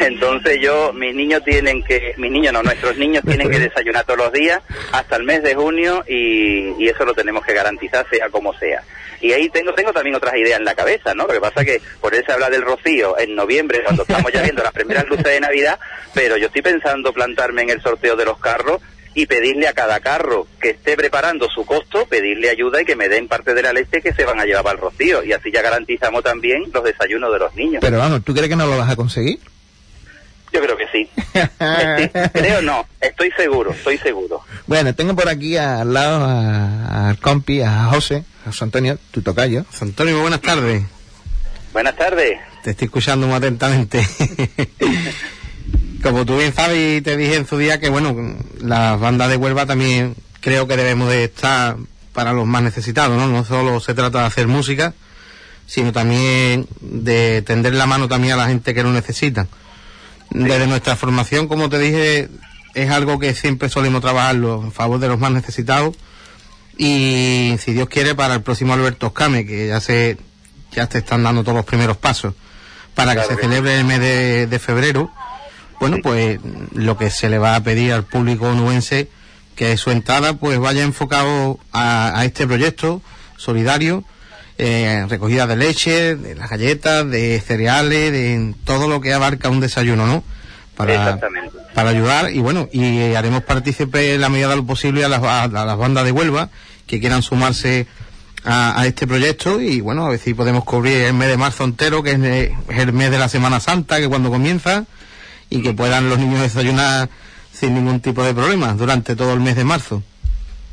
entonces yo, mis niños tienen que, mis niños no, nuestros niños tienen que desayunar todos los días hasta el mes de junio y, y eso lo tenemos que garantizar sea como sea. Y ahí tengo, tengo también otras ideas en la cabeza, ¿no? Lo que pasa que por eso se habla del rocío en noviembre, cuando estamos ya viendo las primeras luces de Navidad, pero yo estoy pensando plantarme en el sorteo de los carros y pedirle a cada carro que esté preparando su costo, pedirle ayuda y que me den parte de la leche que se van a llevar para el rocío. Y así ya garantizamos también los desayunos de los niños. Pero vamos, ¿tú crees que no lo vas a conseguir? Yo creo que sí. Estoy- creo no, estoy seguro, estoy seguro. Bueno, tengo por aquí al lado al compi, a José, José Antonio, tu tocayo. José Antonio, buenas tardes. Buenas tardes. Te estoy escuchando muy atentamente. Como tú bien sabes y te dije en su día que, bueno, las bandas de Huelva también creo que debemos de estar para los más necesitados, ¿no? No solo se trata de hacer música, sino también de tender la mano también a la gente que lo necesita. Desde nuestra formación, como te dije, es algo que siempre solemos trabajarlo en favor de los más necesitados y si Dios quiere para el próximo Alberto Oscame, que ya se ya te están dando todos los primeros pasos para que se celebre el mes de, de febrero. Bueno, pues lo que se le va a pedir al público onubense que su entrada pues vaya enfocado a, a este proyecto solidario, eh, recogida de leche, de las galletas, de cereales, de todo lo que abarca un desayuno, ¿no? Para, para ayudar y bueno, y haremos partícipe en la medida de lo posible a las, a, a las bandas de Huelva que quieran sumarse a, este proyecto y bueno, a ver si podemos cubrir el mes de marzo entero, que es, eh, el mes de la Semana Santa, que cuando comienza, y que puedan los niños desayunar sin ningún tipo de problemas durante todo el mes de marzo.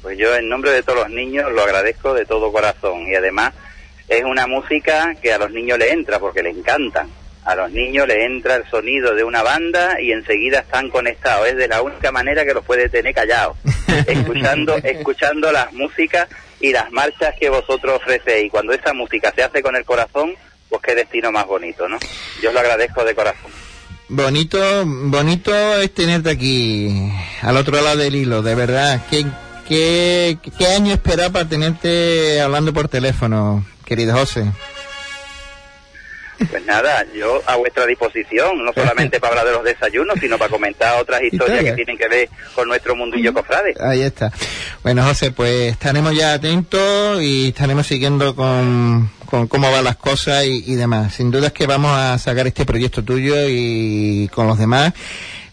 Pues yo en nombre de todos los niños lo agradezco de todo corazón y además es una música que a los niños le entra porque les encanta. A los niños le entra el sonido de una banda y enseguida están conectados. Es de la única manera que los puede tener callados, escuchando, escuchando las músicas y las marchas que vosotros ofrecéis. Y cuando esa música se hace con el corazón, pues qué destino más bonito, ¿no? Yo os lo agradezco de corazón. Bonito, bonito es tenerte aquí, al otro lado del hilo, de verdad. ¿Qué, qué, qué año esperar para tenerte hablando por teléfono, querido José? Pues nada, yo a vuestra disposición, no solamente para hablar de los desayunos, sino para comentar otras historias Historia. que tienen que ver con nuestro mundillo cofrade. Ahí está. Bueno, José, pues estaremos ya atentos y estaremos siguiendo con, con cómo van las cosas y, y demás. Sin duda es que vamos a sacar este proyecto tuyo y con los demás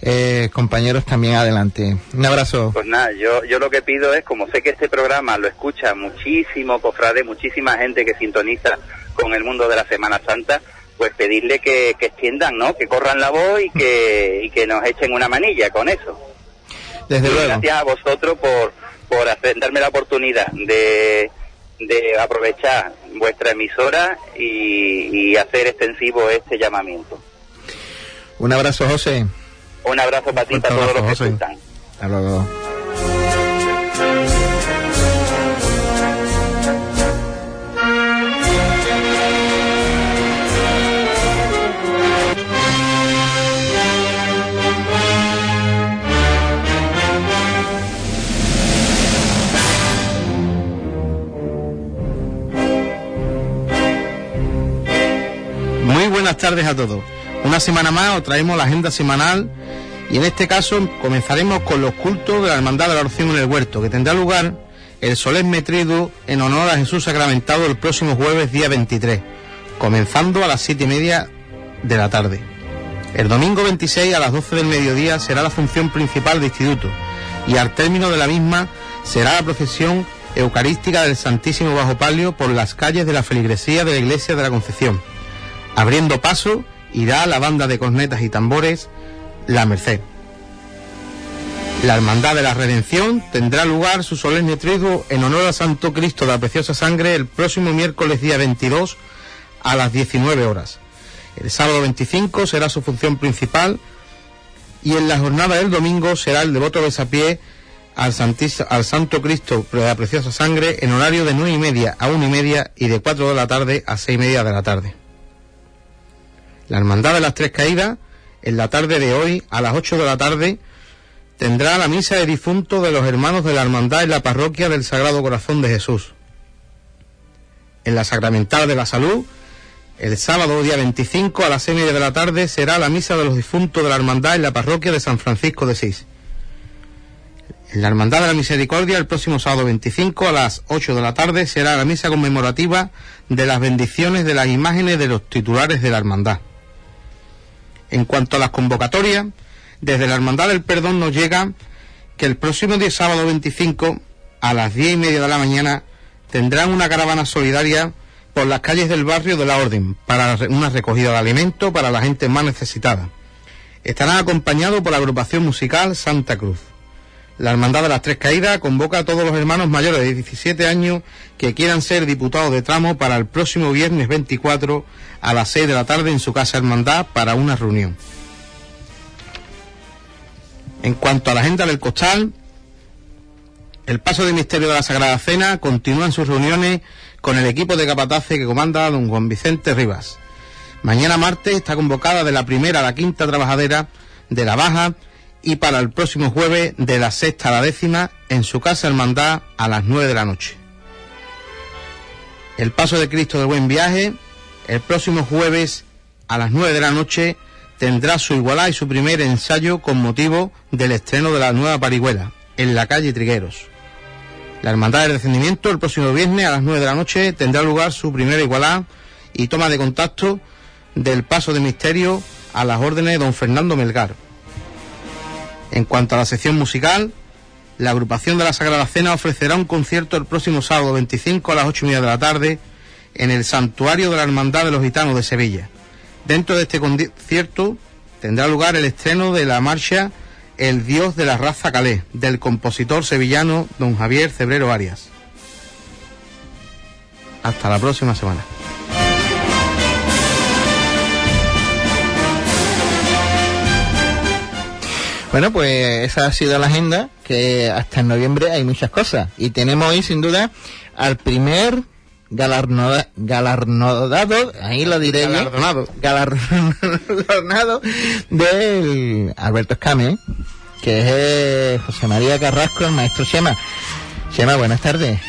eh, compañeros también adelante. Un abrazo. Pues nada, yo, yo lo que pido es, como sé que este programa lo escucha muchísimo cofrade, muchísima gente que sintoniza con el mundo de la Semana Santa, pues pedirle que, que extiendan, ¿no? Que corran la voz y que, y que nos echen una manilla con eso. Desde Y luego. Gracias a vosotros por, por hacer- darme la oportunidad de, de aprovechar vuestra emisora y, y hacer extensivo este llamamiento. Un abrazo, José. Un abrazo para ti para todos los que José. escuchan. Hasta luego. Tardes a todos. Una semana más os traemos la agenda semanal y en este caso comenzaremos con los cultos de la Hermandad de la Oración en el Huerto, que tendrá lugar el solemne triduo en honor a Jesús sacramentado el próximo jueves día 23, comenzando a las siete y media de la tarde. El domingo 26 a las 12 del mediodía será la función principal de instituto y al término de la misma será la procesión eucarística del Santísimo Bajo Palio por las calles de la feligresía de la Iglesia de la Concepción. Abriendo paso irá la banda de cornetas y tambores La Merced. La Hermandad de la Redención tendrá lugar su solemne triduo en honor a Santo Cristo de la Preciosa Sangre el próximo miércoles día 22 a las 19 horas. El sábado 25 será su función principal y en la jornada del domingo será el devoto besapié al, al Santo Cristo de la Preciosa Sangre en horario de nueve y media a una y media y de 4 de la tarde a seis y media de la tarde. La Hermandad de las Tres Caídas, en la tarde de hoy, a las 8 de la tarde, tendrá la misa de difunto de los hermanos de la Hermandad en la parroquia del Sagrado Corazón de Jesús. En la Sacramental de la Salud, el sábado día 25 a las 6 de la tarde será la misa de los difuntos de la Hermandad en la parroquia de San Francisco de Sís. En la Hermandad de la Misericordia, el próximo sábado 25 a las 8 de la tarde será la misa conmemorativa de las bendiciones de las imágenes de los titulares de la Hermandad. En cuanto a las convocatorias, desde la Hermandad del Perdón nos llega que el próximo día sábado 25 a las 10 y media de la mañana tendrán una caravana solidaria por las calles del barrio de la Orden para una recogida de alimentos para la gente más necesitada. Estarán acompañados por la agrupación musical Santa Cruz. La Hermandad de las Tres Caídas convoca a todos los hermanos mayores de 17 años que quieran ser diputados de tramo para el próximo viernes 24 a las 6 de la tarde en su casa Hermandad para una reunión. En cuanto a la agenda del costal, el paso de misterio de la Sagrada Cena continúa en sus reuniones con el equipo de capatace que comanda don Juan Vicente Rivas. Mañana martes está convocada de la primera a la quinta trabajadera de la Baja y para el próximo jueves de la sexta a la décima en su casa hermandad a las nueve de la noche. El paso de Cristo del Buen Viaje el próximo jueves a las nueve de la noche tendrá su igualdad y su primer ensayo con motivo del estreno de la nueva parihuela en la calle Trigueros. La Hermandad del Descendimiento el próximo viernes a las 9 de la noche tendrá lugar su primera igualdad y toma de contacto del paso de misterio a las órdenes de don Fernando Melgar. En cuanto a la sección musical, la agrupación de la Sagrada Cena ofrecerá un concierto el próximo sábado 25 a las 8 y media de la tarde en el Santuario de la Hermandad de los Gitanos de Sevilla. Dentro de este concierto tendrá lugar el estreno de la marcha El Dios de la raza calé, del compositor sevillano don Javier Cebrero Arias. Hasta la próxima semana. Bueno, pues esa ha sido la agenda, que hasta en noviembre hay muchas cosas. Y tenemos hoy, sin duda, al primer galardonado, ahí lo diré galardonado. galardonado del Alberto Escame, que es eh, José María Carrasco, el maestro Chema. Chema, buenas tardes.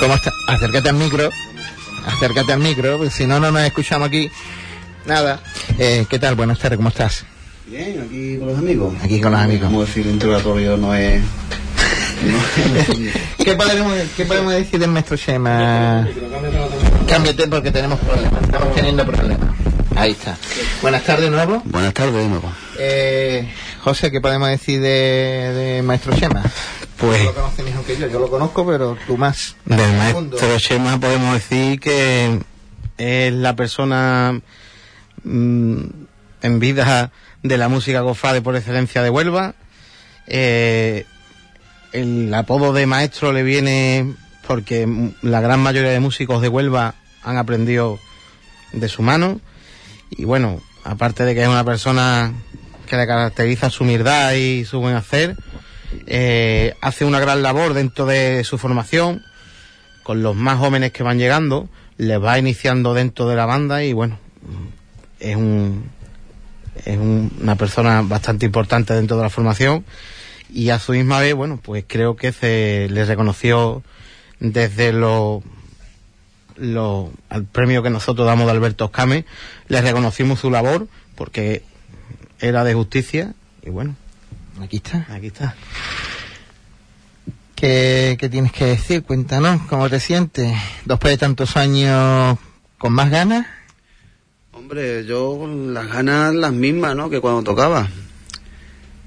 ¿Cómo está? Acércate al micro, acércate al micro, porque si no, no nos escuchamos aquí. Nada. Eh, ¿Qué tal? Buenas tardes, ¿cómo estás? Bien, aquí con los amigos. Aquí con los amigos. Como decir, interrogatorio no es ¿Qué, podemos, ¿Qué podemos decir del maestro Shema? Cámbiate porque tenemos problemas, estamos teniendo problemas. Ahí está. Buenas tardes de nuevo. Buenas tardes de nuevo. Eh, José, ¿qué podemos decir de, de Maestro Shema? Pues... No lo conoces mejor que yo, yo lo conozco, pero tú más. Del Maestro Shema podemos decir que es la persona mmm, en vida de la música cofrade por excelencia de Huelva. Eh, el apodo de maestro le viene porque la gran mayoría de músicos de Huelva han aprendido de su mano y bueno, aparte de que es una persona que le caracteriza su humildad y su buen hacer, eh, hace una gran labor dentro de su formación con los más jóvenes que van llegando, les va iniciando dentro de la banda y bueno, es un una persona bastante importante dentro de la formación y a su misma vez, bueno, pues creo que se le reconoció desde lo, lo, al premio que nosotros damos de Alberto Oscame, le reconocimos su labor porque era de justicia y bueno. Aquí está. Aquí está. ¿Qué, ¿Qué, tienes que decir? Cuéntanos, ¿cómo te sientes? Después de tantos años, ¿con más ganas? Yo las ganas las mismas, ¿no? Que cuando tocaba.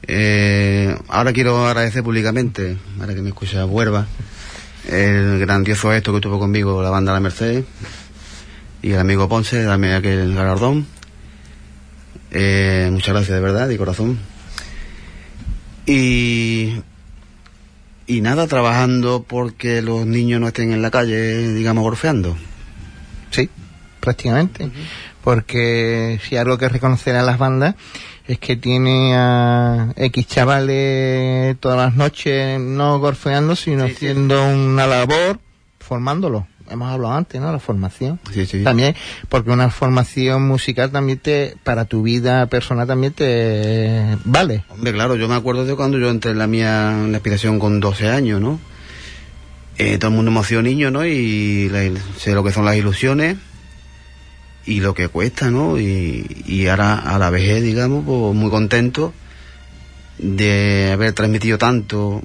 Eh, ahora quiero agradecer públicamente, ahora que me escucha Huerva, el grandioso esto que tuvo conmigo la banda La Merced y el amigo Ponce, dame aquel galardón. Eh, muchas gracias de verdad, de corazón. Y, y nada, trabajando porque los niños no estén en la calle, digamos, gorfeando. Sí, prácticamente. Porque si algo que reconocer a las bandas es que tiene a X chavales todas las noches no gorfeando, sino Sí, sí. haciendo una labor formándolo. Hemos hablado antes, ¿no? La formación. Sí, sí. También, porque una formación musical también te, para tu vida personal también te vale. Hombre, claro, yo me acuerdo de cuando yo entré en la mía en la expiración con 12 años, ¿no? Eh, todo el mundo hemos sido niños, ¿no? Y la- sé lo que son las ilusiones y lo que cuesta, ¿no? Y, y ahora a la vejez, digamos, pues muy contento de haber transmitido tanto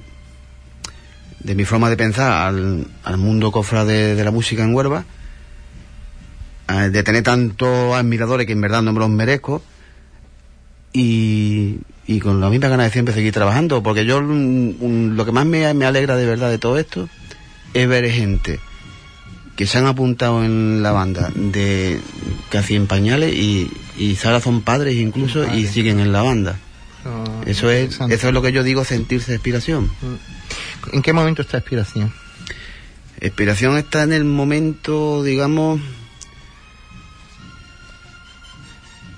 de mi forma de pensar al, al mundo cofra de, de la música en Huelva, eh, de tener tantos admiradores que en verdad no me los merezco y, y con la misma ganas de siempre seguir trabajando, porque yo mm, mm, lo que más me, me alegra de verdad de todo esto es ver gente que se han apuntado en la banda de casi en pañales y, y ahora son padres incluso y siguen en la banda. Eso es, eso es lo que yo digo sentirse inspiración. ¿En qué momento está inspiración? Inspiración está en el momento, digamos,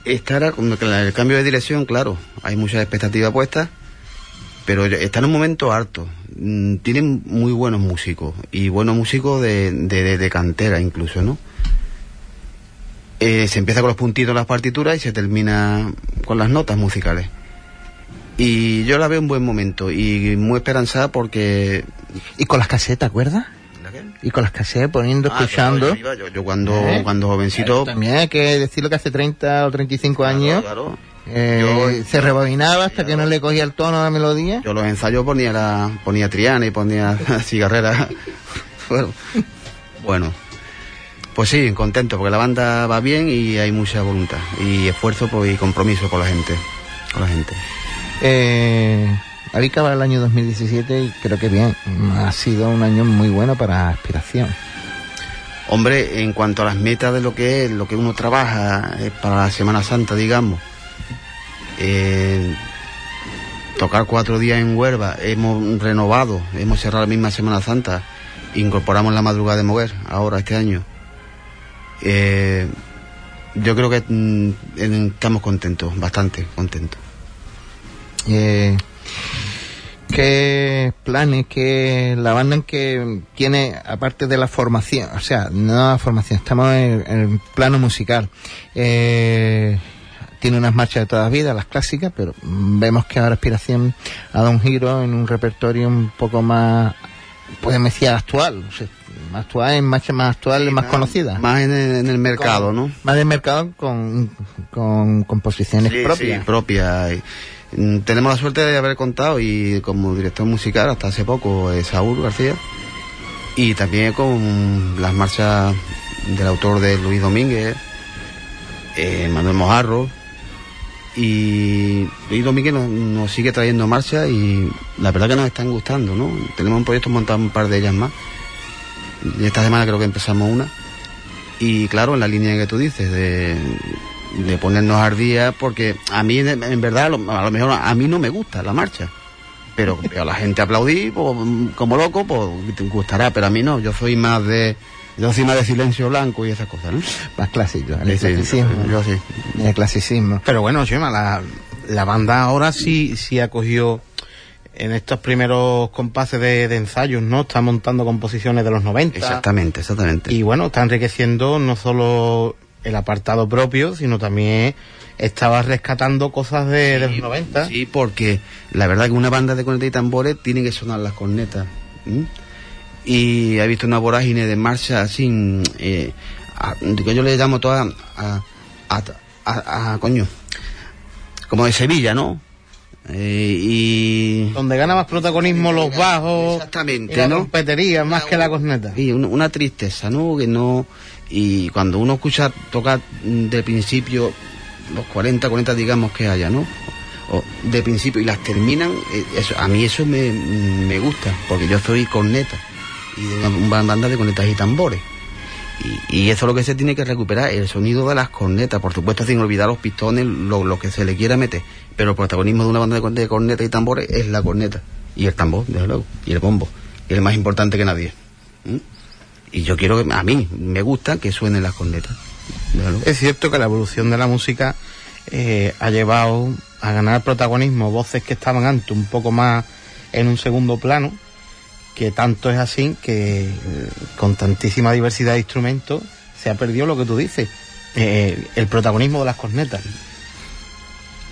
estará con el cambio de dirección, claro, hay muchas expectativas puestas, pero está en un momento harto. Mm, Tienen muy buenos músicos y buenos músicos de, de, cantera incluso, ¿no? Eh, se empieza con los puntitos en las partituras y se termina con las notas musicales. Y yo la veo en buen momento y muy esperanzada porque... ¿Y con las casetas, ¿te acuerdas? Y con las casetas poniendo, Ah, escuchando. yo, yo- yo cuando, ¿Eh? cuando jovencito... También hay que decirlo que hace 30 o 35 años Claro, eh, Yo- se rebobinaba hasta que no le cogía el tono a la melodía. Yo los ensayos ponía la, ponía Triana y ponía cigarrera. bueno, bueno, pues sí, contento porque la banda va bien y hay mucha voluntad y esfuerzo pues, y compromiso con la gente, con la gente. Eh, acaba el año 2017 y creo que bien. Ha sido un año muy bueno para aspiración. Hombre, en cuanto a las metas de lo que es, lo que uno trabaja eh, para la Semana Santa, digamos, eh, tocar cuatro días en Huelva, hemos renovado, hemos cerrado la misma Semana Santa, incorporamos la madrugada de Moguer ahora este año. Eh, yo creo que mm, estamos contentos, bastante contentos. Eh, ¿Qué planes, qué la banda que tiene, aparte de la formación, o sea, no la formación, estamos en, el plano musical. Tiene unas marchas de toda la vida, las clásicas, pero vemos que ahora Aspiración ha dado un giro en un repertorio un poco más, pues me decía actual, o sea, más actual, en marchas más actuales, más conocidas. Más en el, en el mercado, Con- ¿no? Más del mercado con, con composiciones Sí, propias. sí, propias. Y, mm, tenemos la suerte de haber contado y como director musical hasta hace poco eh, Saúl García y también con las marchas del autor de Luis Domínguez, eh, Manuel Mojarro y Luis Domínguez nos, nos sigue trayendo marchas y la verdad que nos están gustando, ¿no? Tenemos un proyecto montado un par de ellas más y esta semana creo que empezamos una y claro, en la línea que tú dices, de, de ponernos al día, porque a mí, en, verdad, a lo, a lo mejor a mí no me gusta la marcha. Pero a la gente aplaudí pues, como loco, pues te gustará, pero a mí no. Yo soy más de. Yo más de silencio blanco y esas cosas, ¿no? Más clásico, el Sí, clasicismo. yo sí. El clasicismo. Pero bueno, Chema, la, la banda ahora sí, sí acogió en estos primeros compases de, de ensayos, ¿no? Está montando composiciones de los 90. Exactamente, exactamente. Y bueno, está enriqueciendo no solo el apartado propio, sino también estaba rescatando cosas de, de los 90. Sí, porque la verdad que una banda de cornetas y tambores tiene que sonar las cornetas. Y he visto una vorágine de marcha así, eh, a- que yo le llamo toda a, a, a- a- coño, como de Sevilla, ¿no? Eh, y Donde gana más protagonismo los bajos Exactamente, y la ¿no? trompetería más que la corneta. y una, una tristeza, ¿no? Que no y cuando uno escucha tocar de principio los 40, 40 digamos que haya, ¿no? O de principio y las terminan, eh, eso, a mí eso me, me gusta, porque yo soy corneta. Y de una banda de cornetas y tambores. Y, eso es lo que se tiene que recuperar, el sonido de las cornetas, por supuesto sin olvidar los pistones, lo, lo que se le quiera meter. Pero el protagonismo de una banda de, corne- de cornetas y tambores es la corneta. Y el tambor, desde luego. Y el bombo. Y el más importante que nadie. ¿Mm? Y yo quiero que, a mí, me gusta que suenen las cornetas. Es cierto que la evolución de la música eh, ha llevado a ganar protagonismo voces que estaban antes un poco más en un segundo plano, que tanto es así que eh, con tantísima diversidad de instrumentos se ha perdido lo que tú dices, eh, el protagonismo de las cornetas.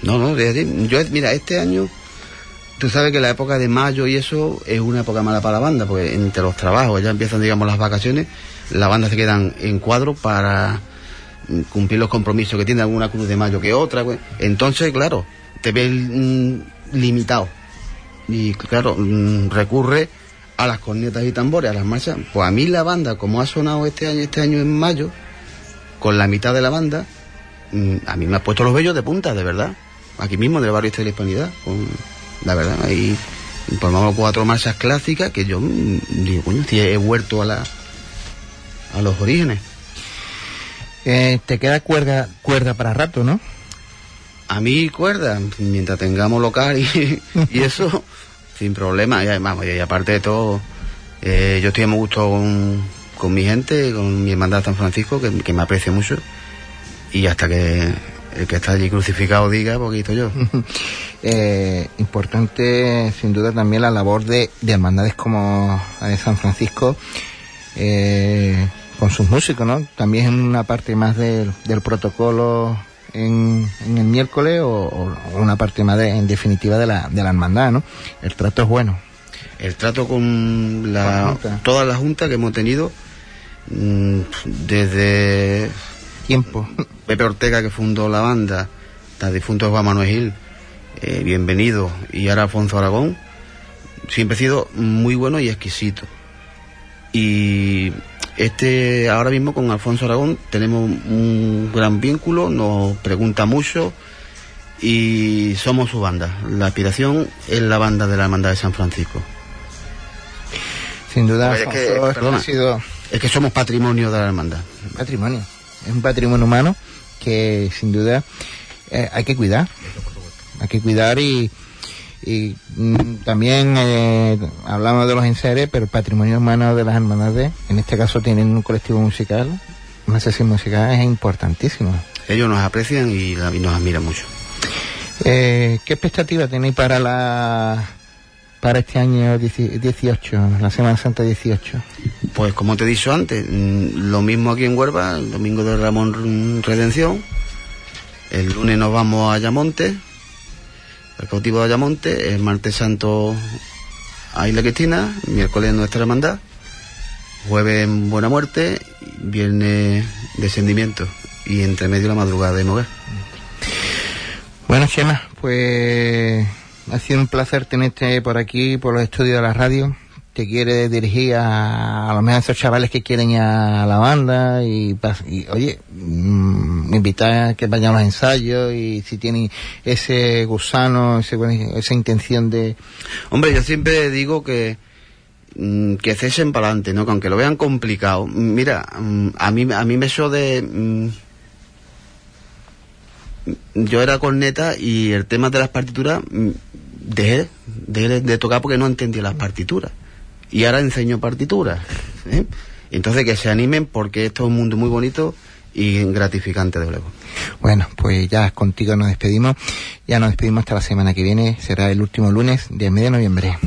No, no, yo, mira, este año, tú sabes que la época de mayo y eso es una época mala para la banda, porque entre los trabajos ya empiezan, digamos, las vacaciones, las bandas se quedan en cuadro para mm, cumplir los compromisos que tiene alguna cruz de mayo que otra, pues. entonces, claro, te ves mm, limitado. Y claro, mm, recurre a las cornetas y tambores, a las marchas. Pues a mí la banda, como ha sonado este año, este año en mayo, con la mitad de la banda, mm, a mí me ha puesto los vellos de punta, de verdad. Aquí mismo, en el barrio este de la Hispanidad. Con, la verdad, ahí formamos cuatro marchas clásicas que yo mm, digo, coño, si he vuelto a la a los orígenes. Eh, te queda cuerda, cuerda para rato, ¿no? A mí cuerda, mientras tengamos local y, y eso, sin problema. Y, además, y aparte de todo, eh, yo estoy muy gusto con, con mi gente, con mi hermandad San Francisco, que, que me aprecia mucho. Y hasta que el que está allí crucificado diga, poquito yo. Eh, importante, sin duda, también la labor de, de hermandades como de San Francisco, eh, con sus músicos, ¿no? También una parte más del, del protocolo en, en el miércoles o, o una parte más, de, en definitiva, de la, de la hermandad, ¿no? El trato es bueno. El trato con la la, Junta. toda la junta que hemos tenido, mm, desde Tiempo. Pepe Ortega que fundó la banda, hasta el difunto Juan Manuel Gil, eh, bienvenido, y ahora Alfonso Aragón, siempre ha sido muy bueno y exquisito. Y este, ahora mismo con Alfonso Aragón tenemos un gran vínculo, nos pregunta mucho y somos su banda. La aspiración es la banda de la Hermandad de San Francisco. Sin duda, es que, Alfonso, perdona. ha sido Es que somos patrimonio de la hermandad. patrimonio. Es un patrimonio humano que, sin duda, eh, hay que cuidar. Hay que cuidar y, y mm, también eh, hablamos de los enseres, pero el patrimonio humano de las hermandades, en este caso tienen un colectivo musical, una sesión musical es importantísimo. Ellos nos aprecian y, la- y nos admiran mucho. Eh, ¿Qué expectativa tenéis para la para este año 18, la Semana Santa 18? Pues como te he dicho antes, mm, lo mismo aquí en Huelva, el domingo de Ramón Redención, el lunes nos vamos a Ayamonte, al cautivo de Ayamonte, el martes santo a Isla Cristina, miércoles nuestra hermandad, jueves en Buena Muerte, viernes descendimiento y entre medio la madrugada de Moguer. Bueno, Chema, pues ha sido un placer tenerte por aquí, por los estudios de la radio. Te quiere dirigir a, a lo mejor a esos chavales que quieren a la banda y, y, oye, mm, invitar a que vayan a los ensayos y si tienen ese gusano, ese, esa intención de... Hombre, yo siempre digo que mm, que cesen para adelante, ¿no? Que aunque lo vean complicado. Mm, Mira, mm, a mí a mí me eso de yo era corneta y el tema de las partituras dejé, dejé de tocar porque no entendía las partituras. Y ahora enseño partituras. ¿eh? Entonces que se animen porque esto es un mundo muy bonito y gratificante de luego. Bueno, pues ya contigo nos despedimos. Ya nos despedimos hasta la semana que viene. Será el último lunes del mes de noviembre.